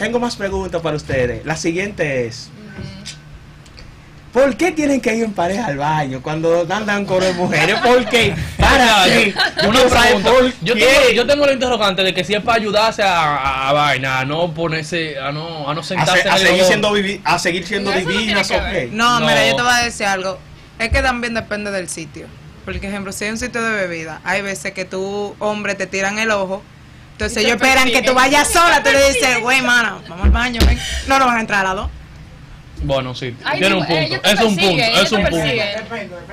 tengo más preguntas para ustedes. La siguiente es, ¿por qué tienen que ir en pareja al baño cuando andan con las mujeres? ¿Por qué? Para Yo saber pregunta. por Yo qué. tengo, yo tengo la interrogante de que si es para ayudarse a, a, a vaina, a no ponerse, a no, a no a, sentarse se- a en el seguir siendo vivi- a seguir siendo No, no divinas tiene o que qué. ver. No, No. mira, yo te voy a decir algo. Es que también depende del sitio. Por ejemplo, si hay un sitio de bebida, hay veces que tú, hombre, te tiran el ojo. Entonces ellos esperan que tú vayas sola. Tú le dices, güey, mana, vamos al baño, ven. No, no van a entrar a las dos. Bueno, sí, Ay, tiene un punto. te Es un punto, es un punto.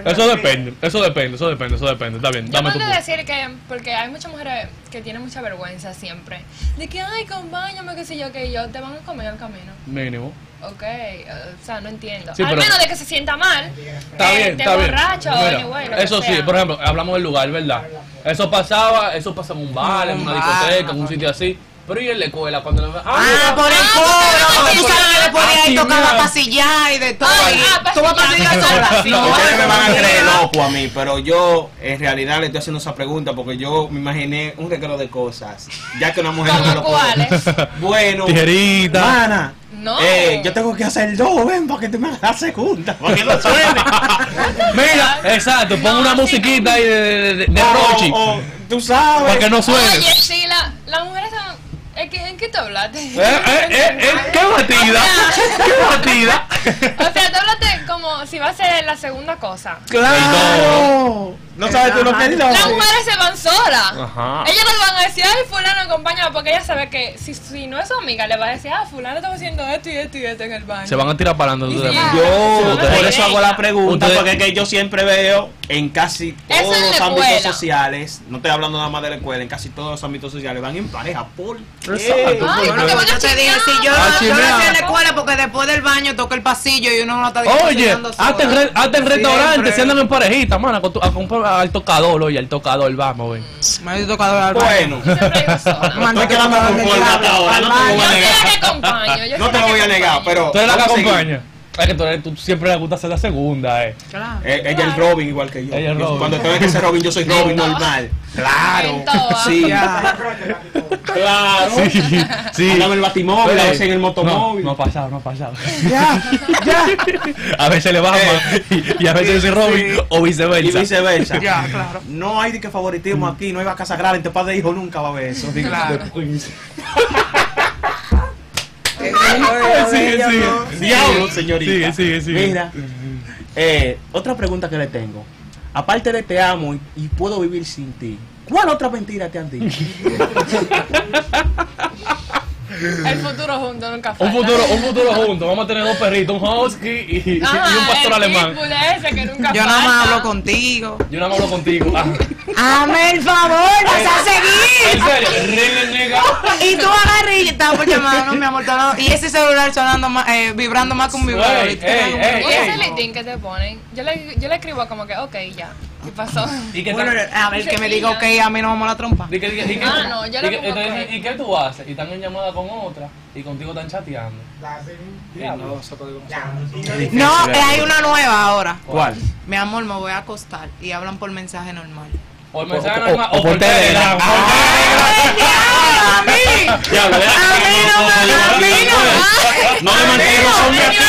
Eso depende, eso depende, eso depende, eso depende. Está bien, Yo dame tu punto. decir que, porque hay muchas mujeres que tienen mucha vergüenza siempre, de que, ay, acompáñame, qué sé yo, que yo, te van a comer al camino. Mínimo. Ok, eh, o sea, no entiendo. Sí, al pero- menos de que se sienta mal. Está eh, bien, te está bien. borracho, Mira, anyway, eso sí, por ejemplo, hablamos del lugar, ¿verdad? Eso pasaba, eso pasa en un bar, en Un una discoteca, en un sitio así. Pero y en la escuela, cuando le Ah, por el Ah, coro. porque Tú sabes que después de ahí Así tocaba mismo. pasillar y de todo. Ay, y ah, tú vas a pasillar. pasillar sola. Sí. No, Ustedes me van a no, creer no. loco a mí, pero yo en realidad le estoy haciendo esa pregunta porque yo me imaginé un reguero de cosas, ya que una mujer no me lo. Bueno, Tijerita. Mana, No. eh, yo tengo que hacer dos, ven, para que te me hagas la segunda, para que no suene. Mira, exacto, pon No, una sí, musiquita ahí de, de, de, de O- Rochi. o, tú sabes. Para que no suene. Oye, sí, la, las mujeres ¿En qué, ¿En qué te hablaste? Eh, eh, eh, eh, ¡Qué batida! ¡Qué batida! O sea, tú hablaste como si va a ser la segunda cosa. Claro. No sabes tú lo que es Las mujeres se van solas. Ajá. Ellas no van a decir, ay, fulano acompáñame, porque ella sabe que si, si no es su amiga, le va a decir, ah, fulano está haciendo esto y esto y esto en el baño. Se van a tirar para adelante. ustedes. Sí. Yo por eso hago la pregunta, Ustedes- porque es que yo siempre veo en casi todos los ámbitos escuela. sociales, no estoy hablando nada más de la escuela, en casi todos los ámbitos sociales van en pareja. ¿Por qué? Ay, porque a yo te dije, si yo, Ah, yo chismear. hacía en la escuela porque después del baño toca el pasillo y uno no está Oye, hasta en, hasta en restaurante se andan en parejita, mano, con tu- a al tocador, oye, al tocador, vamos, ven. Tocado al. Bueno, conforme hasta ahora, no te lo voy Yo a negar. a pero. Tú eres la que vamos a seguir. acompaña. Es que tú, tú siempre le gusta hacer la segunda, eh. Claro. Eh, ella es Robin igual que yo. Ella es Robin. Cuando tengo que ser Robin, yo soy Robin normal. Claro. Sí. Ya. Claro. Sí, sí. Andaba en el batimóvil, a veces en el motomóvil. No, no ha pasado, no ha pasado. Ya, ya. A veces le baja Eh. y, y a veces Sí, es Robin sí. o Y viceversa. viceversa. Ya, claro. No hay de que favoritismo aquí, no hay vaca sagrada, entre padre e hijo nunca va a haber eso. Claro. Sigue, sigue. Diablo, señorita. Sigue, sigue, sigue. Mira, eh, otra pregunta que le tengo. Aparte de te amo y, y puedo vivir sin ti, ¿cuál otra mentira te han dicho? El futuro junto nunca falta. Un futuro, un futuro juntos. Vamos a tener dos perritos, un husky y, un pastor el alemán. pitbull ese que nunca Yo no me falta. hablo contigo. Yo no me hablo contigo. Ah, Hazme el favor, vas a ¿En seguir. serio? Y tú agarras y estás llamando, mi amor. Y ese celular sonando más, eh, vibrando más que un vibrador. Ey, ey, ey, ese ey. listín que te ponen, yo le, yo le escribo como que, ok, ya. ¿Qué pasó? ¿Y qué Bueno, a ver, que me diga, ok, a mí no vamos a la trompa. ¿Y qué, y qué- Ah, no, yo y entonces, que- ¿Y qué tú haces? Y están en llamada con otra y contigo están chateando. No, eh, hay una nueva ahora. ¿Cuál? Mi amor, me voy a acostar. Y hablan por mensaje normal. O mensaje O- o- por Telegram. ¡A mí! A mí no a no. Le mantengo son de aquí.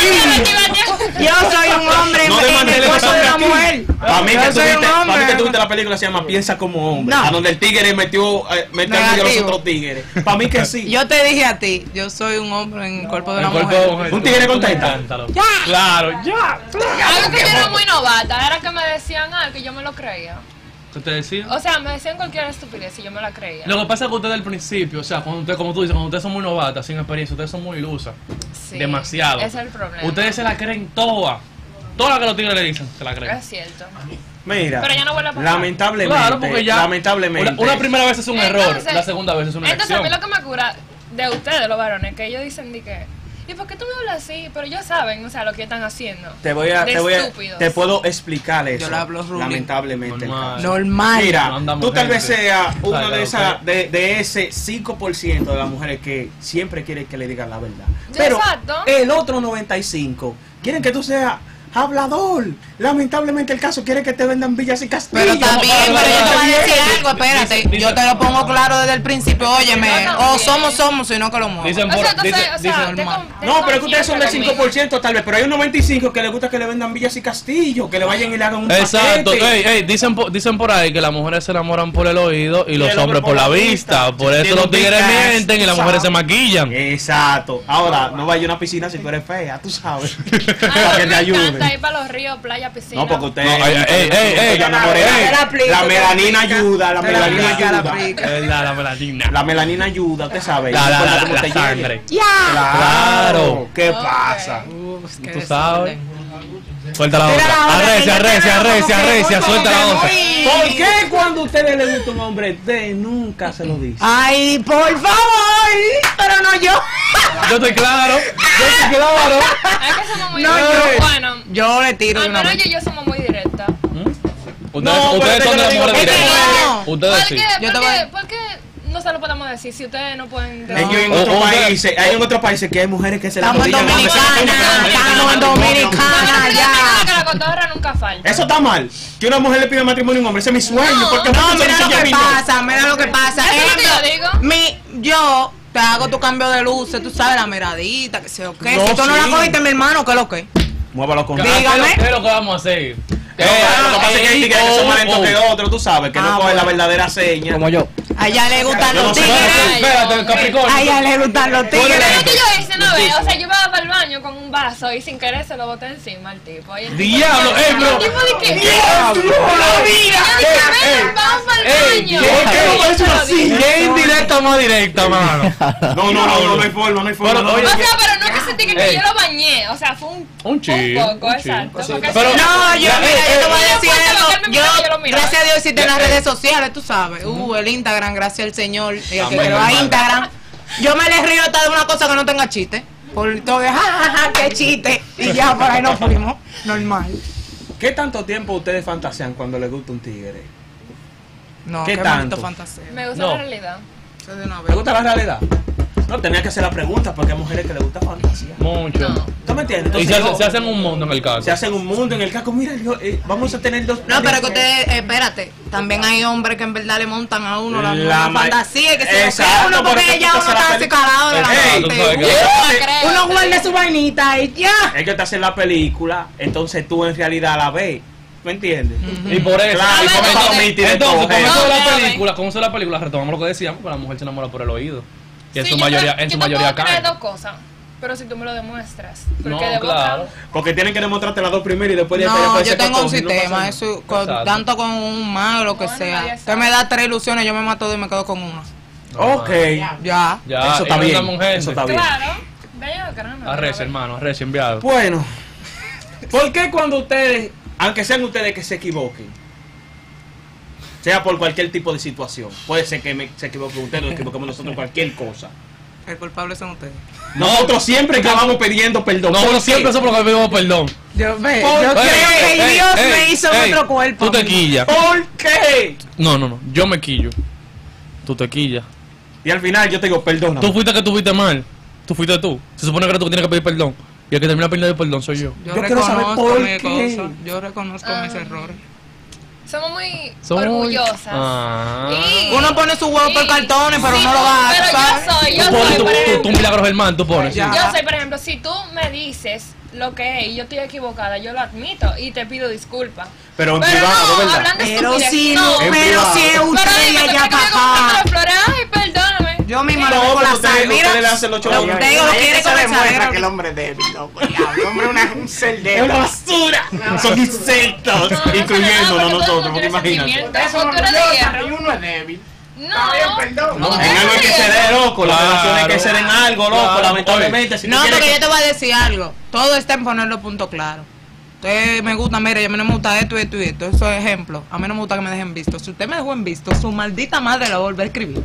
Yo soy un hombre No en le de de una aquí. mujer. Para mí, que tuviste, para mí que tuviste la película se llama Piensa como hombre. No. A donde el tigre metió, eh, metió a los otros tigres. Para mí que sí. Yo te dije a ti, yo soy un hombre en el cuerpo de una mujer. Un tigre. Inténtalo. Ya. Claro, ya. Algo que yo era muy novata era que me decían algo que yo me lo creía. ¿Qué te decía? O sea, me decían cualquier estupidez y yo me la creía. Lo que pasa es que ustedes al principio, o sea, cuando ustedes, como tú dices, cuando ustedes son muy novatas, sin experiencia, ustedes son muy ilusas. Sí, Demasiado. Ese es el problema. Ustedes se la creen toda. Toda la que los tigres le dicen, se la creen. Es cierto. Mira, Pero ya no vuelve a pasar. lamentablemente, Claro, porque ya. lamentablemente, Una, una primera vez es un error, la segunda vez es una Entonces, a elección. mí lo que me cura de ustedes, los varones, que ellos dicen de que, ¿y por qué tú me hablas así? Pero ellos saben, o sea, lo que están haciendo. te voy a, De te voy a, te puedo explicar eso. Yo le hablo ruling. lamentablemente. Normal. Normal. Mira, No tú tal gente. vez seas una Claro, de esas, de, de ese 5% de las mujeres que siempre quieren que le digan la verdad. Pero Exacto. el otro 95 quieren que tú seas hablador. Lamentablemente el caso quiere que te vendan villas y castillos. Pero está bien, Pero, yo te voy a decir algo, espérate. dice- Yo te lo pongo claro desde el principio. Óyeme, o también. somos, somos, sino que lo muevo. Dicen O por, sea, o sea, normal. con- ten No, pero es que ustedes son del conciencia conmigo. 5% tal vez, pero hay un 95% que les gusta que le vendan villas y castillos, que le vayan y le hagan un Exacto, paquete. ey, ey, dicen, por, dicen por ahí que las mujeres se enamoran por el oído y los el hombres por la vista. Por eso los tigres mienten y las mujeres se maquillan. Exacto. Ahora, no vaya a una piscina si tú eres fea, tú sabes. Ah, Para que te ayude. Encanta ir para los ríos, playa, piscina. No, porque usted. No, ey, ey, ey, ey, Ya enamoré. ey. Te la melanina ayuda, la melanina ayuda. la, la melanina. La melanina ayuda, usted sabe. La- la- la- sangre. Claro. ¿Qué pasa? Tú sabes. Suelta la otra. Arrecia, arrecia, arrecia, arrecia. Suelta la otra. ¿Por qué cuando a ustedes les gusta un hombre, usted nunca se lo dice? Ay, por favor, pero no yo. Yo estoy claro. Yo estoy claro. Es que somos muy No, yo- Bueno, Yo le tiro de al una vez. yo y yo somos muy directas. Ustedes, No, ustedes son de las mujeres que directas. no. Ustedes ¿Por sí. qué? Yo te ¿Por voy qué? a- ¿Por qué no se lo podemos decir si ustedes no pueden Ellos en O- otros o- países, hay en otros países que hay mujeres que se Estamos en. Dominicana, estamos en Dominicana, ya. que la cotorra nunca falta. Eso está mal. Que una mujer le pida matrimonio a un hombre, ese es mi sueño. No, porque No, mira lo que no. pasa, mira lo que pasa. Eso es lo que yo digo. Mi, yo te hago tu cambio de luces, tú sabes, la miradita, que sé o qué. No, si tú no la cogiste, mi hermano, ¿qué es lo que? Muévalo con ¿Qué Dígame. qué es lo que vamos a hacer? Eh, lo que pasa es que hay tigres que son más lentos que oh. otros, tú sabes, que Ah, no cogen la verdadera seña. Como yo. A ella le gustan no los tigres. Espérate, Capricornio. A ella le gustan los Pero tigres. es que yo hice una vez, o sea, yo iba para el baño con un vaso y sin querer se lo boté encima al tipo. Y el tipo Diablo, eh, bro. El tipo de que. ¡Diablo! ¡La vida! Eh, vamos para el ey, baño. ¿qué- qué Y yo parece se lo una dije. silla? ¿Qué indirecta o más directa, mano? No, no, no, no, no hay forma, no hay forma. Pero, no, oye, no. O sea, pero no que sentí que Ey. yo lo bañé, o sea, fue un, Un chill, poco, un exacto. Pero- No, yo, Ya, mira, eh, yo te voy eh, a decir después de lo que él algo. me miraba, yo Yo, gracias a Dios, existen Ya, las eh. redes sociales, tú sabes. Uh, el Instagram, gracias al Señor. El que creó a. Instagram. Yo me le río hasta de una cosa que no tenga chiste. Por todo de, ja, ja, ja, qué chiste. Y ya por ahí nos fuimos. Normal. ¿Qué tanto tiempo ustedes fantasean cuando les gusta un tigre? No, ¿Qué qué, tanto? bonito fantasía. Me gusta No. la realidad. ¿Les vez. gusta la realidad? No, tenía que hacer la pregunta porque hay mujeres que les gusta fantasía. Mucho. No. ¿Tú me entiendes? Y Entonces, se, hace- yo- se hacen un mundo en el caso. se hacen un mundo en el caco. Mira, yo, eh, vamos a tener dos. No, pero que ustedes, eh, espérate, también hay hombres que en verdad le montan a uno la, la ma- fantasía y que se Exacto, uno por porque ya tú uno está peli- calado de la Ey, tú sabes que-. Uno guarda su vainita y ya. Es que te hacen la película, entonces tú en realidad la ves. ¿Me entiendes? Y por eso. Claro, y entonces, palomita y de entonces, todo, con eso de No, la película, con eso de la película, retomamos lo que decíamos, que la mujer se enamora por el oído. Y en Sí, su yo mayoría, te- en su yo te mayoría puedo creer dos cosas, pero si tú me lo demuestras. Porque No, de boca- claro. Porque tienen que demostrarte las dos primeras y después de ahí No, puede yo tengo un cocojo y no sistema, pasa nada. eso, con- Exacto. tanto con un más o lo que Bueno, sea. ya Usted me da tres ilusiones, yo me mato dos y me quedo con una. Ok. Ya. Ya, Eso está y bien, eso está bien. Claro. Arrecia, hermano, arrecia, enviado. Bueno, ¿por qué cuando ustedes, aunque sean ustedes que se equivoquen, sea por cualquier tipo de situación, puede ser que me- se equivoquen ustedes, nos equivoquemos nosotros, cualquier cosa. El culpable son ustedes. Nosotros siempre acabamos pidiendo perdón. ¿Por Nosotros siempre somos los que pedimos perdón. Yo, ve, Por- yo Ey, creo que ey, Dios ey, me hizo en ey, otro cuerpo. Tú te quillas. ¿Por qué? No, no, no. Yo me quillo. Tú te quillas. Y al final yo te digo, perdona. Tú fuiste que tuviste mal. Tú fuiste tú. Se supone que eres tú que tienes que pedir perdón. Y el que termina pidiendo perdón soy yo. Yo, Yo quiero saber reconozco por qué. cosa. Yo reconozco mis errores. Somos muy Somos muy- orgullosas. Ah. Y- Uno pone su huevo por y- cartones, pero sí, no lo va a Pero ¿sabes? yo soy, yo Tú pones soy, tu, por tu, tu ejemplo. milagro Germán, tú pones. Ya. Yo soy, por ejemplo, si tú me dices lo que es y yo estoy equivocada, yo lo admito y te pido disculpas. Pero en Pero privado, no, ¿verdad? Pero si no. pero si es usted y ¿tú allá papá. flores? Ay, perdóname. Yo misma le pongo porque la sal. Mira, ustedes le hacen los lo chavos. que te digo, lo Ahí quiere que se demuestra que el hombre es débil, loco. Ya, el hombre es una- un ser ¡Es débil. una basura! Son insectos, No, no incluyéndonos nosotros, porque imagínate. y uno es débil. No. Perdón. No, En algo hay que Claro. ceder, loco. Las Claro. relaciones hay que ceder en algo, loco. Claro. Lamentablemente. No, porque que- yo te voy a decir algo. Todo está en poner los puntos claros. Usted me gusta, mire, a mí no me gusta esto, esto y esto. Eso es ejemplo. A mí no me gusta que me dejen visto. Si usted me dejó en visto, su maldita madre la va a volver a escribir.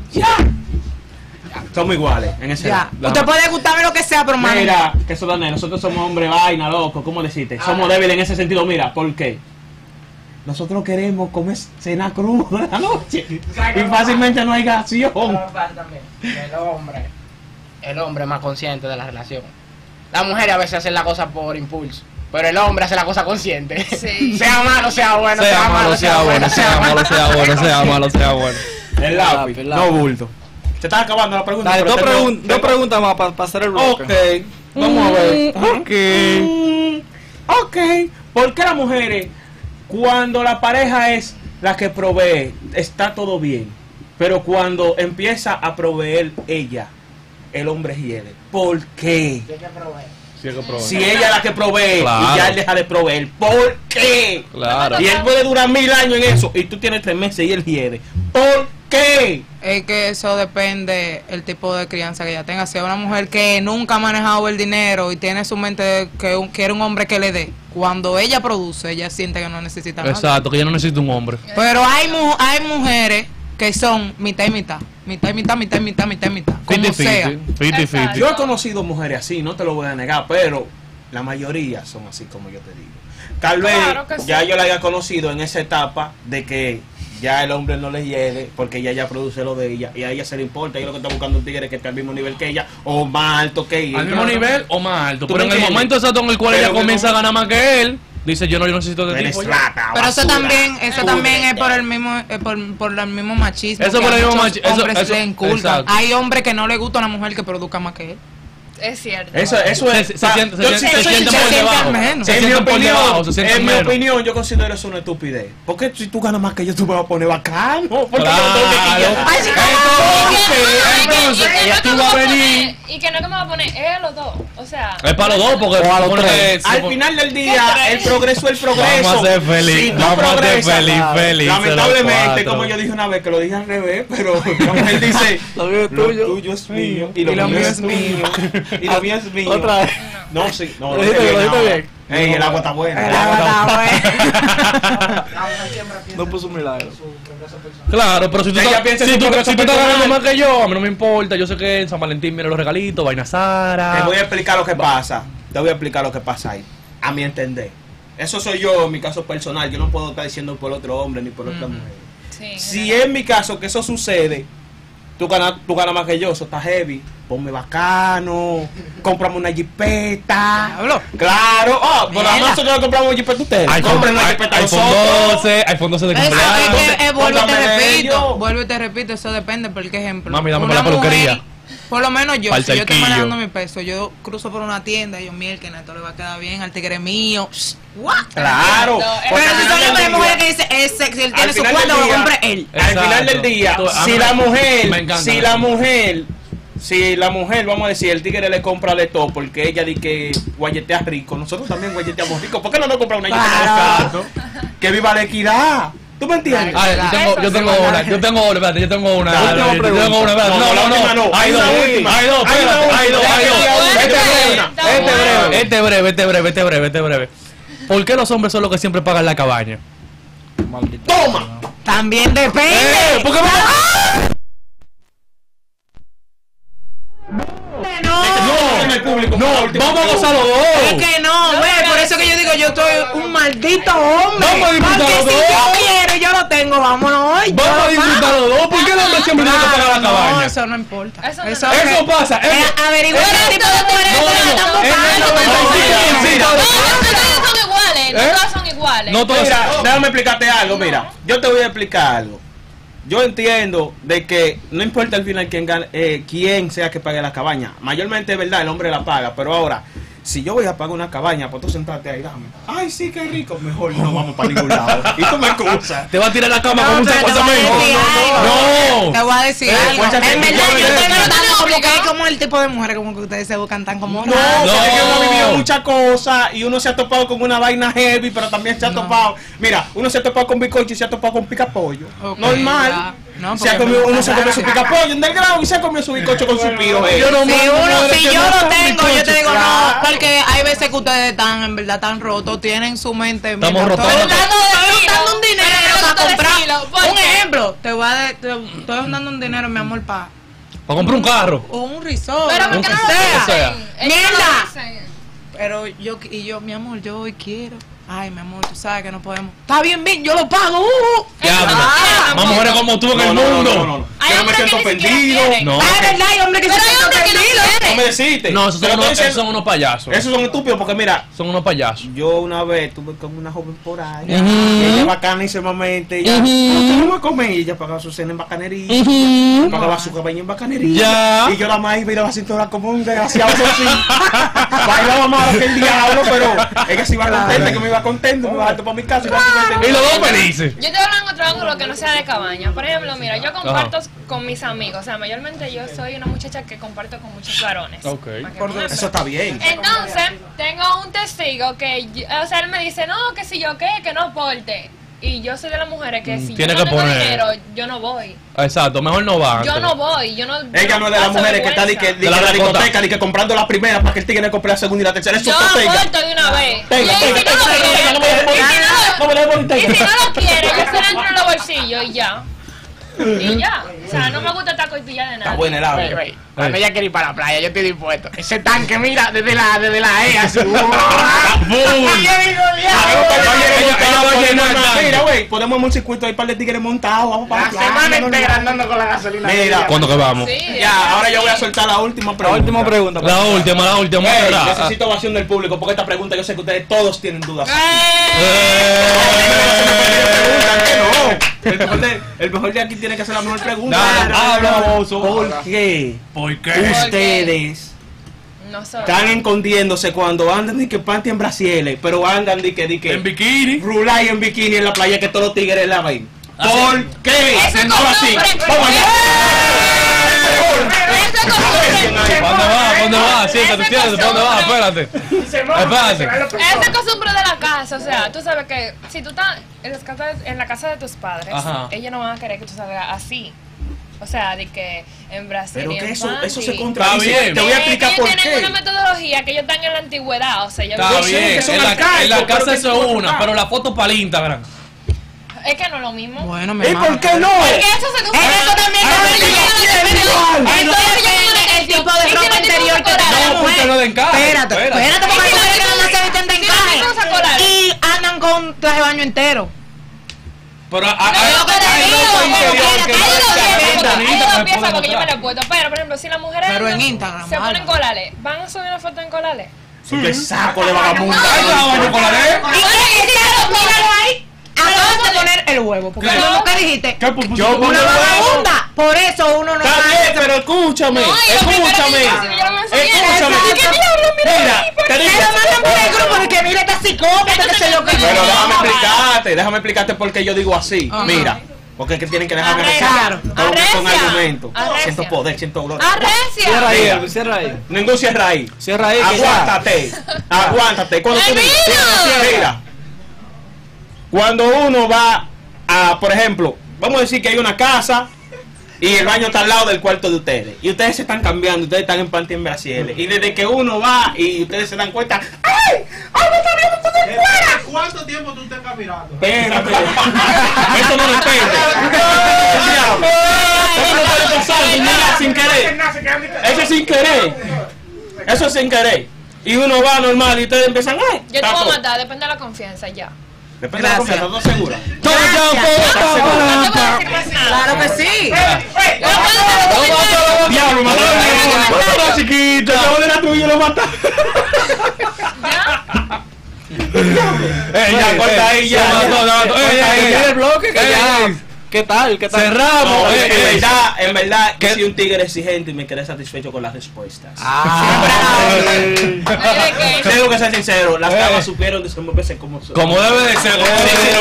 Somos iguales en ese Ya. lado. Usted puede gustarme lo que sea, pero mano, Mira, que eso Daniel, nosotros somos hombre vaina, loco. ¿Cómo decirte? Somos débiles en ese sentido. Mira, ¿por qué? Nosotros queremos comer cena cruda la noche. Y fácilmente no hay también, El hombre, el hombre es más consciente de la relación. Las mujeres a veces hacen la cosa por impulso. Pero el hombre hace la cosa consciente. Sí. sea malo, sea bueno, sea malo, sea bueno, sea malo, sea bueno, sea malo, sea bueno. El lápiz, El no bulto. Se está acabando la pregunta. Dale, dos, tengo- pregun- dos tengo- preguntas más para hacer el bloque. Ok, vamos a ver. Ok. Mm, Ok. ¿Por qué las mujeres, cuando la pareja es la que provee, está todo bien? Pero cuando empieza a proveer ella, el hombre hiede. ¿Por qué? Hay que probar. Si ella es la que provee Claro. y ya él deja de proveer, ¿por qué? Claro. Y él puede durar mil años en eso y tú tienes tres meses y él hiede. ¿Por qué? Es que eso depende el tipo de crianza que ella tenga. Si es una mujer que nunca ha manejado el dinero y tiene su mente que un- quiere un hombre que le dé, cuando ella produce, ella siente que no necesita nada. Exacto, que yo no necesito un hombre. Pero hay mu- hay mujeres que son mitad y mitad, mitad y mitad, mitad y mitad, mitad y mitad, como 50 sea. 50 50 Yo he conocido mujeres así, no te lo voy a negar, pero la mayoría son así como yo te digo. Tal vez Claro que sí. ya yo la haya conocido en esa etapa de que ya el hombre no le hiede porque ella ya produce lo de ella y a ella se le importa. Ella lo que está buscando un tigre que esté al mismo nivel que ella o más alto que ella. Al mismo nivel o más alto. ¿Tú Pero en el momento exacto en el cual Pero ella comienza a ganar más que él, dice yo no, yo necesito de tipo. rata, Pero eso también, eso también es por el mismo, eh, por, por el mismo machismo. Eso por el mismo muchos machi- eso- hombres eso- le inculcan. exacto. Hay hombres que no le gusta a una mujer que produzca más que él. Es cierto. Eso, eso es. se, siente, yo se, por debajo. menos. En mi opinión, debajo, se sienten en mi menos. opinión, yo considero eso una estupidez. Porque si tú ganas más que yo, tú me vas a poner bacano. Porque Claro. yo tengo que Entonces, no tú vas a va a venir. Y que no que me va a poner él o dos. O sea. Es para los dos, porque O a los tres. Al final del día, el progreso es el progreso. Vamos a ser feliz, Si vamos a ser feliz, feliz. Lamentablemente, como yo dije una vez, que lo dije al revés, pero mujer dice: Lo mío es Lo tuyo. tuyo es mío y lo, Y lo mío mío es es mío. y lo mío es mío. Otra vez. No, sí, no, Lo dijiste bien, Ey, el agua está buena. El agua está No puso un milagro. Claro, pero si tú, estás- si tú, si tú estás ganando más que yo, a mí no me importa. Yo sé que en San Valentín vienen los regalitos, vaina Sara. Te voy a explicar lo que pasa. Te voy a explicar lo que pasa ahí. A mi entender. Eso soy yo, en mi caso personal. Yo no puedo estar diciendo por otro hombre ni por otra mujer. Sí, Si es mi caso que eso sucede, tú ganas, tú ganas más que yo, eso está heavy. Ponme bacano, cómprame una jipeta. Diablo. Claro, oh, por la Mierda. más yo le compramos una jipeta ustedes. Compren una jipeta a iPhone nosotros. 12, iPhone 12 de Eso cumpleaños. es Entonces, que, eh, vuelvo y te repito, vuelvo y te repito, eso depende, porque ejemplo, Mami, dame una la peluquería. mujer, por lo menos yo, si yo estoy manejando mi peso, yo cruzo por una tienda y yo, miel, que esto le va a quedar bien al tigre mío, what? Claro. Pero si son las mujeres que dicen, es sexy, él tiene su cuarto, lo compre él. Al final del día, si mí- la mujer, si la mujer, si la mujer, vamos a decir, el tigre le compra de todo porque ella dice que guayetea rico, nosotros también guayeteamos rico. ¿Por qué no nos compra una barato? Que viva la equidad. ¿Tú me entiendes? Ah, yo tengo, yo tengo una, yo tengo una, espérate, yo tengo una. Yo tengo una, espérate. No, No, la última no, no. Hay dos, hay dos, Hay una espérate, hay dos, hay dos. Este Este breve, este breve, este breve, este breve, este breve, este breve. ¿Por qué los hombres son los que siempre pagan la cabaña? Toma. También depende. ¡Eh! ¿Por qué me el público. No, vamos a gozar los Es dos. que no, ve, por eso que yo digo, yo estoy un maldito hombre. Vamos a disfrutar Porque los si dos. yo quiero, yo lo tengo, vámonos hoy. Vamos a disfrutar los dos. ¿Por qué el hombre siempre tiene que pagar la No, cabaña? eso no importa. Eso no- es Eso pasa. Eh, eso- averigua eso- qué tipo de mujeres No, ustedes no, están en el buscando. 95%. Mira, No, no todas son iguales. No ¿Eh? todas son iguales. No Mira, déjame explicarte algo, mira. Yo te voy a explicar algo. Yo entiendo de que no importa al final quién, gane- eh, quién sea que pague la cabaña. Mayormente es verdad, el hombre la paga. Pero ahora, si yo voy a pagar una cabaña, pues tú sentarte ahí, dame. Ay, sí, qué rico. Mejor no vamos para ningún lado. Y tú me excusas. Te va a tirar la cama No, con un pero te voy a apartamento. decir algo. Te No. voy a decir Eh, algo. En verdad, yo yo estoy le- notando como que es como el tipo de mujeres como que ustedes se buscan tan como No, "Ay, porque es que uno ha No. vivido muchas cosas y uno se ha topado con una vaina heavy, pero también se ha topado. Mira, uno se ha topado con bizcocho y se ha topado con picapollo. Ok, Normal. ya. No, se ha comido, uno se comió su picapollo grado y se ha comido su bizcocho con su pío. eh. Yo no Si me- uno, si yo no lo tengo, yo te digo Claro. no, porque hay veces que ustedes están en verdad tan rotos, tienen su mente. Estamos rotos. Estoy dando, Estamos estoy dando un dinero para comprar. estilo. ¿Por Un ejemplo, te voy a de- te, estoy dando un dinero, mi amor, para Para comprar un carro. un risol. Pero lo ¿por qué que no lo sea. ¡Mierda! Pero yo, y yo, mi amor, yo hoy quiero. Ay, mi amor, tú sabes que no podemos. Está bien, bien, yo lo pago. Uh, Ya, Ah, más mujeres como tú en No, el no, no, mundo. no, no, no. Hay que no me hombres siento que ofendido. No. Ah, es verdad, hay hombres que Pero se sienten que no ofendidos. No me deciste. No, esos son, unos, esos son unos payasos. Esos son estúpidos porque mira, Son unos payasos. yo una vez tuve con una joven por ahí. Ujú. y ella bacanísimamente. Ella, Ujú. ¿qué vamos a comer? Y ella pagaba su cena en bacanería. Ujú. Pagaba su cabaña en bacanería. Ya. Y yo la más iba y la cintura como un desgraciado así. Bailaba más que el diablo, pero ella se iba contenta, que me iba contento, me alto para mi casa. Y, básicamente- Y los dos felices. Yo te hablo en otro ángulo que no sea de cabaña. Por ejemplo, mira, yo comparto con mis amigos. O sea, mayormente yo soy una muchacha que comparto con muchos varones. Ok. Eso está bien. Entonces, tengo un testigo que, yo- o sea, él me dice, no, que si yo qué, que no aporte. Y yo soy de las mujeres que Mm, si tiene yo no que tengo poner. dinero, yo no voy. Exacto, mejor no va. Yo no voy, yo no. Ella no es de las paso mujeres que está di que, vergüenza. di De que la en la racota. discoteca, di que comprando la primera para que el tigre le compre la segunda y la tercera. Eso Yo es tenga. aporto de una vez. Tenga, y si tenga, no tenga, lo tenga, quiere, no me dejes y si no lo- y si tenga. no lo quiere, yo se lo entro en los bolsillos y ya. Y ya. O sea, no me gusta estar cortilla de nada. Está buena el audio. wey, Cuando ella quiere ir para la playa, yo estoy dispuesto. Ese tanque, mira, desde la, desde la E, así. Tanque. Mira, güey, ponemos un circuito ahí para el tigre montado. Vamos para La la playa, semana entera andando con la gasolina. Mira, ¿Cuándo que vamos? Ya, ahora yo voy a soltar la última La pregunta. última pregunta. La última, la última. Necesito ovación del público porque esta pregunta yo sé que ustedes todos tienen dudas. Eh. El mejor, de, el mejor de aquí tiene que hacer la mejor pregunta. Habla. ¿Por qué ¿Por qué? ustedes No soy. están escondiéndose cuando andan ni que panty en brasieles, pero andan di que di que En bikini. rulay en bikini en la playa que todos los tigres la ven? ¿Por qué? No así. Vamos allá. Dónde va? ¿Para dónde va? Siéntate, siéntate. ¿Para dónde va? Espérate. Espérate. Esa peor. costumbre de la casa, o sea, tú sabes que si tú estás en, las casas- en la casa de tus padres, Ajá. ellos no van a querer que tú salgas así. O sea, de que en Brasil Pero y que en eso, eso se panty. contradice. Está bien. Te voy a explicar ellos por tienen qué. una metodología que ellos están en la antigüedad, o sea, yo Está Yo sé bien. que son En la, en la pero casa que eso es una, pero la foto para el Instagram. Es que no es lo mismo. Bueno, mi ¿Y por qué no? Porque eso se Eso también es no no, no el tipo de ¿Y si ropa interior que No, no. Espérate, Espérate. porque ¿Y hay si la mujeres que tipa nada más se visten de encaje y andan con traje de baño entero. Pero hay No, pero hay digo, ropa interior que no porque yo me lo puesto. Pero, por ejemplo, si las mujeres Pero en andan- Instagram, se ponen colales, ¿van a subir una foto en colales? Sí, qué saco de vagabundo. Ay, con la ahí. Acabas de poner el huevo. Porque ¿Qué? lo que dijiste. ¿Qué? Yo Una vagabunda. Por eso uno no Está bien, pero escúchame, No, escúchame, escúchame. ¿qué diablo? Mira ahí, ¿por te digo, Pero mandan por el grupo porque mira esta psicópata que se lo que pero déjame explicarte, déjame explicarte por qué yo digo así. Mira, porque es que tienen que dejarme todo con Arrecia. argumentos. Arrecia. Siento poder, siento gloria. Cierra ¡Arrecia! ahí, Mira. Elvis, cierra ahí. Ningún cierra ahí. Cierra ahí. Aguántate, aguántate. Cuando tú ¡Ay, dices- mira! Cuando uno va a, por ejemplo, vamos a decir que hay una casa y el baño está al lado del cuarto de ustedes. Y ustedes se están cambiando, ustedes están en panty en brasieles. Y desde que uno va y ustedes se dan cuenta, ¡ay! ¡Ay, me está viendo todo fuera! ¿Cuánto tiempo tú te estás mirando? Espérate. Eso no depende. Eso no puede pasar, mira, sin querer. Eso es sin querer. Eso es sin querer. Y uno va normal y ustedes empiezan, ¡ay! Yo te voy a matar, depende de la confianza, ya. Depende de la Gracias. confianza, ¿estás segura? Claro que sí. Diablo, mataron a mi hermano. Mataron a chiquito. Yo de la tuya y lo mataron. ¿Ya? Eh, ya, corta ahí, ya. Mató. Corta ahí, ey, ya. Mira el bloque ya. ¿Qué tal? ¿Qué tal? Cerramos. Eh, en, eh, verdad, en eh, verdad, soy un tigre exigente y me quedé satisfecho con las respuestas. Ah. Tengo que ser sincero, las damas supieron desenvolverse como son. Como debe de ser. Como debe de ser.